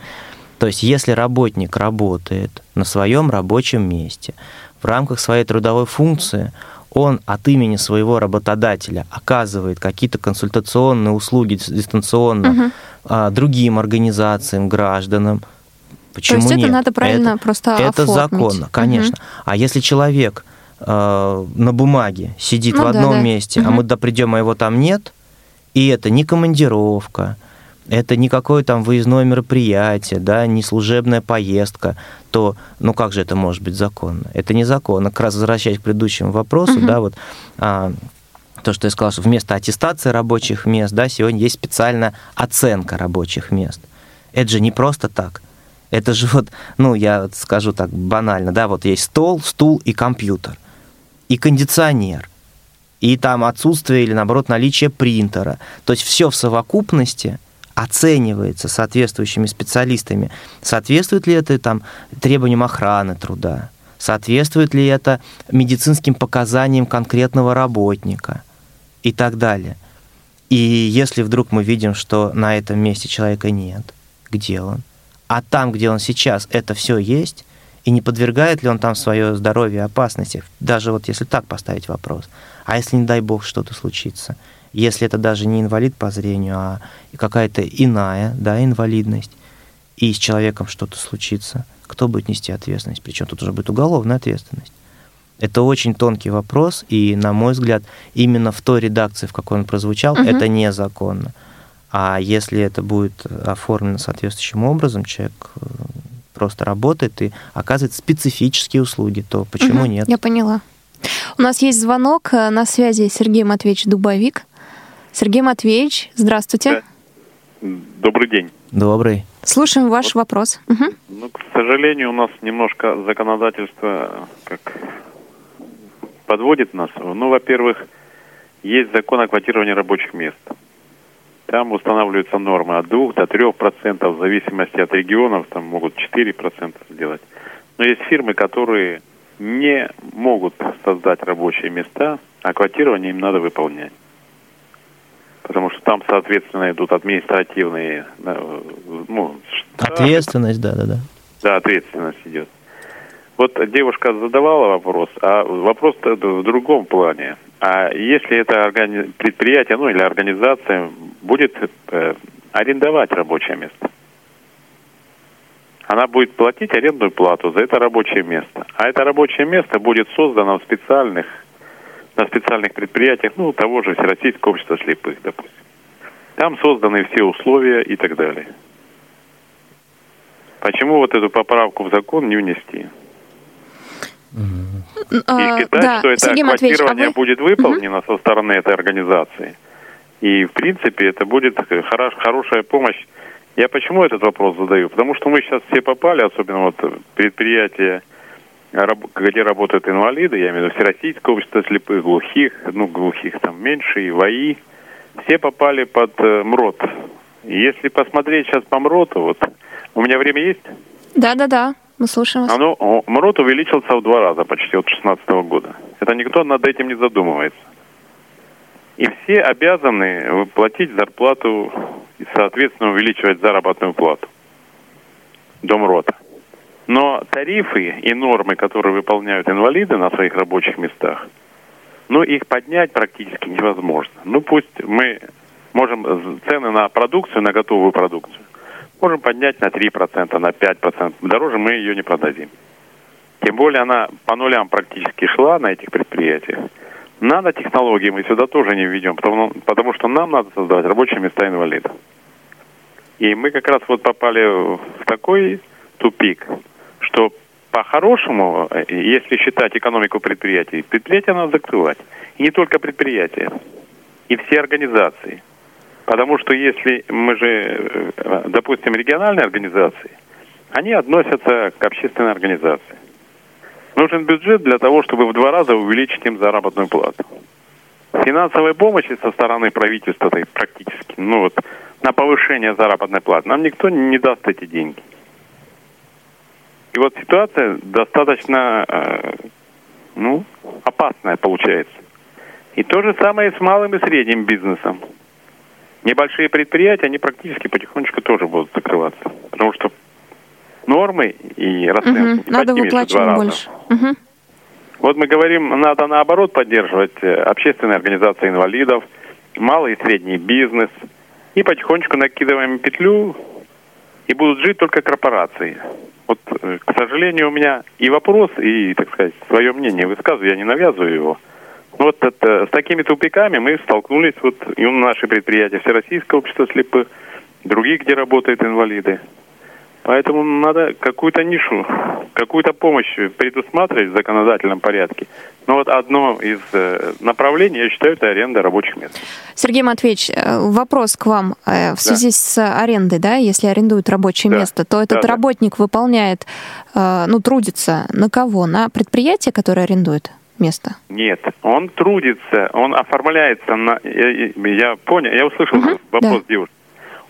То есть, если работник работает на своем рабочем месте, в рамках своей трудовой функции он от имени своего работодателя оказывает какие-то консультационные услуги дистанционно угу. другим организациям, гражданам. Почему То есть нет? это надо правильно это, просто Это оформить. законно, конечно. Угу. А если человек э, на бумаге сидит ну, в одном да, месте, угу. а мы придем, а его там нет, и это не командировка, это не какое там выездное мероприятие, да, не служебная поездка, то, ну как же это может быть законно? Это незаконно. Как раз возвращаясь к предыдущему вопросу, угу. да, вот а, то, что я сказал, что вместо аттестации рабочих мест, да, сегодня есть специальная оценка рабочих мест. Это же не просто так. Это же вот, ну, я скажу так банально, да, вот есть стол, стул и компьютер, и кондиционер, и там отсутствие или, наоборот, наличие принтера. То есть все в совокупности оценивается соответствующими специалистами. Соответствует ли это там требованиям охраны труда? Соответствует ли это медицинским показаниям конкретного работника? И так далее. И если вдруг мы видим, что на этом месте человека нет, где он? А там, где он сейчас, это все есть, и не подвергает ли он там свое здоровье опасности, даже вот если так поставить вопрос. А если, не дай бог, что-то случится? Если это даже не инвалид по зрению, а какая-то иная да, инвалидность, и с человеком что-то случится, кто будет нести ответственность? Причем тут уже будет уголовная ответственность. Это очень тонкий вопрос, и, на мой взгляд, именно в той редакции, в какой он прозвучал, угу. это незаконно. А если это будет оформлено соответствующим образом, человек э, просто работает и оказывает специфические услуги, то почему угу, нет? Я поняла. У нас есть звонок э, на связи Сергей Матвеевич Дубовик. Сергей Матвеевич, здравствуйте. Добрый день. Добрый. Слушаем ваш вот, вопрос. Угу. Ну, к сожалению, у нас немножко законодательство как подводит нас. Ну, во-первых, есть закон о квотировании рабочих мест. Там устанавливаются нормы от 2 до 3 процентов, в зависимости от регионов, там могут 4 процента сделать. Но есть фирмы, которые не могут создать рабочие места, а квотирование им надо выполнять. Потому что там, соответственно, идут административные... Ну, ответственность, да, да, да. Да, ответственность идет. Вот девушка задавала вопрос, а вопрос в другом плане. А если это предприятие, ну или организация будет э, арендовать рабочее место, она будет платить арендную плату за это рабочее место. А это рабочее место будет создано в специальных, на специальных предприятиях, ну, того же Всероссийского общества слепых, допустим. Там созданы все условия и так далее. Почему вот эту поправку в закон не внести? А, и считать, да. что это Сергей квотирование а вы... будет выполнено угу. со стороны этой организации. И, в принципе, это будет хорош, хорошая помощь. Я почему этот вопрос задаю? Потому что мы сейчас все попали, особенно вот предприятия, где работают инвалиды, я имею в виду Всероссийское общество слепых, глухих, ну, глухих там меньше, и ВАИ, все попали под э, МРОТ. И если посмотреть сейчас по МРОТу, вот, у меня время есть? Да-да-да. Мы слушаем вас. Оно, МРОТ увеличился в два раза почти от 2016 года. Это никто над этим не задумывается. И все обязаны платить зарплату и, соответственно, увеличивать заработную плату до МРОТа. Но тарифы и нормы, которые выполняют инвалиды на своих рабочих местах, ну, их поднять практически невозможно. Ну, пусть мы можем цены на продукцию, на готовую продукцию, можем поднять на 3%, на 5%. Дороже мы ее не продадим. Тем более она по нулям практически шла на этих предприятиях. Нанотехнологии мы сюда тоже не введем, потому, потому что нам надо создавать рабочие места инвалидов. И мы как раз вот попали в такой тупик, по-хорошему, если считать экономику предприятий, предприятия надо закрывать. И не только предприятия, и все организации. Потому что если мы же, э, допустим, региональные организации, они относятся к общественной организации. Нужен бюджет для того, чтобы в два раза увеличить им заработную плату. Финансовой помощи со стороны правительства практически, ну вот, на повышение заработной платы нам никто не даст эти деньги. И вот ситуация достаточно, э, ну, опасная получается. И то же самое с малым и средним бизнесом небольшие предприятия, они практически потихонечку тоже будут закрываться. Потому что нормы и расценки угу, надо выплачивать больше. Угу. Вот мы говорим, надо наоборот поддерживать э, общественные организации инвалидов, малый и средний бизнес. И потихонечку накидываем петлю, и будут жить только корпорации. Вот, э, к сожалению, у меня и вопрос, и, так сказать, свое мнение высказываю, я не навязываю его. Вот это, с такими тупиками мы столкнулись, вот и у наших предприятий Всероссийского общества слепых, другие, где работают инвалиды. Поэтому надо какую-то нишу, какую-то помощь предусматривать в законодательном порядке. Но вот одно из э, направлений, я считаю, это аренда рабочих мест. Сергей Матвеевич, э, вопрос к вам. Э, в связи да. с арендой, да, если арендуют рабочее да. место, то этот да, работник да. выполняет, ну, трудится на кого? На предприятие, которое арендует? место? Нет, он трудится, он оформляется на... Я, я понял, я услышал угу, вопрос да. девушки.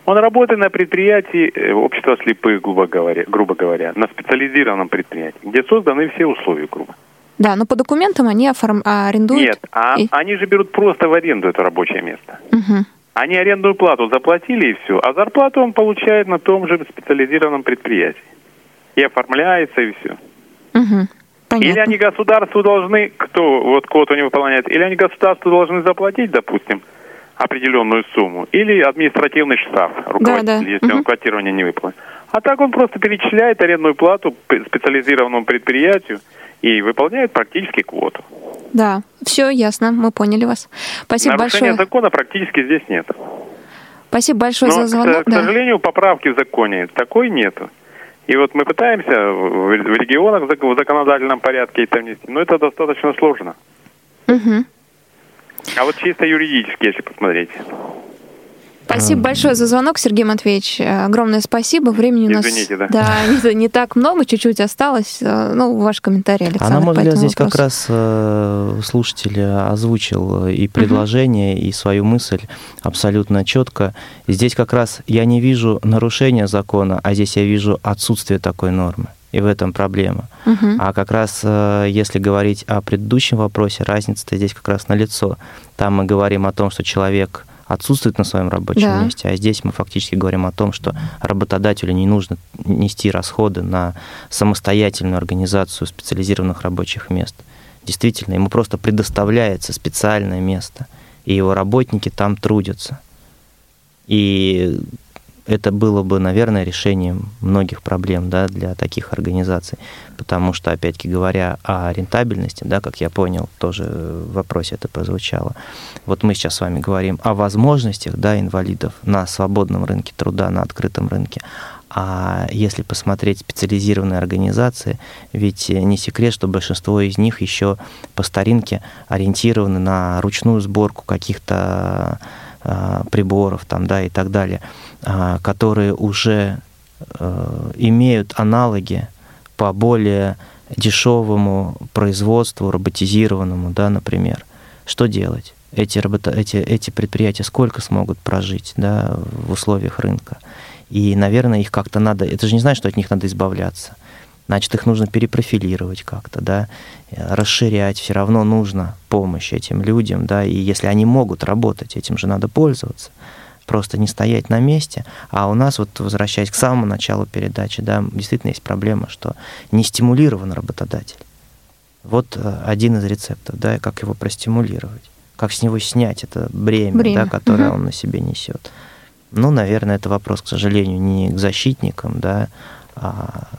Он работает на предприятии э, общества слепых, грубо говоря, грубо говоря, на специализированном предприятии, где созданы все условия, грубо. Да, но по документам они оформ... А, арендуют... Нет, а и... они же берут просто в аренду это рабочее место. Угу. Они арендную плату заплатили и все, а зарплату он получает на том же специализированном предприятии. И оформляется, и все. Угу. Понятно. Или они государству должны, кто вот квоту не выполняет, или они государству должны заплатить, допустим, определенную сумму, или административный штраф руководитель, да, да. если угу. он квотирование не выполнит. А так он просто перечисляет арендную плату специализированному предприятию и выполняет практически квоту. Да, все ясно, мы поняли вас. Спасибо Нарушения большое. закона практически здесь нет. Спасибо большое Но, за звонок. К, да. сожалению, поправки в законе такой нету. И вот мы пытаемся в регионах в законодательном порядке это внести, но это достаточно сложно. Угу. А вот чисто юридически, если посмотреть. Спасибо большое за звонок, Сергей Матвеевич. Огромное спасибо. Времени у нас Извините, да. Да, <laughs> не, не так много, чуть-чуть осталось. Ну, ваш комментарий, Александр. А на мой взгляд, здесь вопросу. как раз э, слушатель озвучил и предложение, угу. и свою мысль абсолютно четко. Здесь как раз я не вижу нарушения закона, а здесь я вижу отсутствие такой нормы и в этом проблема. Угу. А как раз э, если говорить о предыдущем вопросе, разница-то здесь как раз налицо. Там мы говорим о том, что человек отсутствует на своем рабочем да. месте, а здесь мы фактически говорим о том, что работодателю не нужно нести расходы на самостоятельную организацию специализированных рабочих мест. Действительно, ему просто предоставляется специальное место, и его работники там трудятся. И это было бы, наверное, решением многих проблем да, для таких организаций. Потому что, опять-таки, говоря о рентабельности, да, как я понял, тоже в вопросе это прозвучало, вот мы сейчас с вами говорим о возможностях да, инвалидов на свободном рынке труда, на открытом рынке. А если посмотреть специализированные организации, ведь не секрет, что большинство из них еще по старинке ориентированы на ручную сборку каких-то приборов там, да, и так далее, а, которые уже э, имеют аналоги по более дешевому производству, роботизированному, да, например. Что делать? Эти, работа... эти, эти предприятия сколько смогут прожить да, в условиях рынка? И, наверное, их как-то надо... Это же не значит, что от них надо избавляться значит, их нужно перепрофилировать как-то, да, расширять, все равно нужно помощь этим людям, да, и если они могут работать, этим же надо пользоваться, просто не стоять на месте. А у нас, вот возвращаясь к самому началу передачи, да, действительно есть проблема, что не стимулирован работодатель. Вот э, один из рецептов, да, как его простимулировать, как с него снять это бремя, бремя. Да, которое угу. он на себе несет. Ну, наверное, это вопрос, к сожалению, не к защитникам, да, а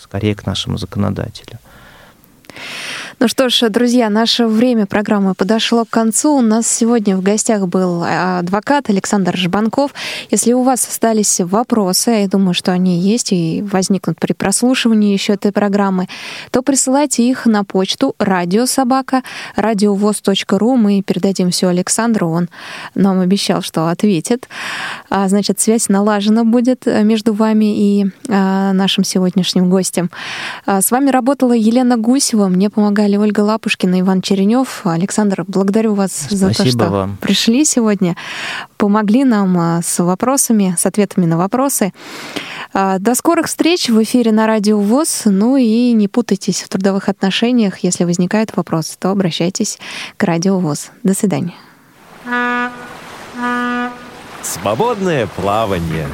скорее к нашему законодателю. Ну что ж, друзья, наше время программы подошло к концу. У нас сегодня в гостях был а, адвокат Александр Жбанков. Если у вас остались вопросы, я думаю, что они есть и возникнут при прослушивании еще этой программы, то присылайте их на почту радиособака радиовоз.ру. Мы передадим все Александру, он нам обещал, что ответит. А, значит, связь налажена будет между вами и а, нашим сегодняшним гостем. С вами работала Елена Гусева. Мне помогали помогали Ольга Лапушкина, Иван Черенев. Александр, благодарю вас Спасибо за то, что вам. пришли сегодня, помогли нам а, с вопросами, с ответами на вопросы. А, до скорых встреч в эфире на Радио ВОЗ. Ну и не путайтесь в трудовых отношениях. Если возникает вопрос, то обращайтесь к Радио ВОЗ. До свидания. Свободное плавание.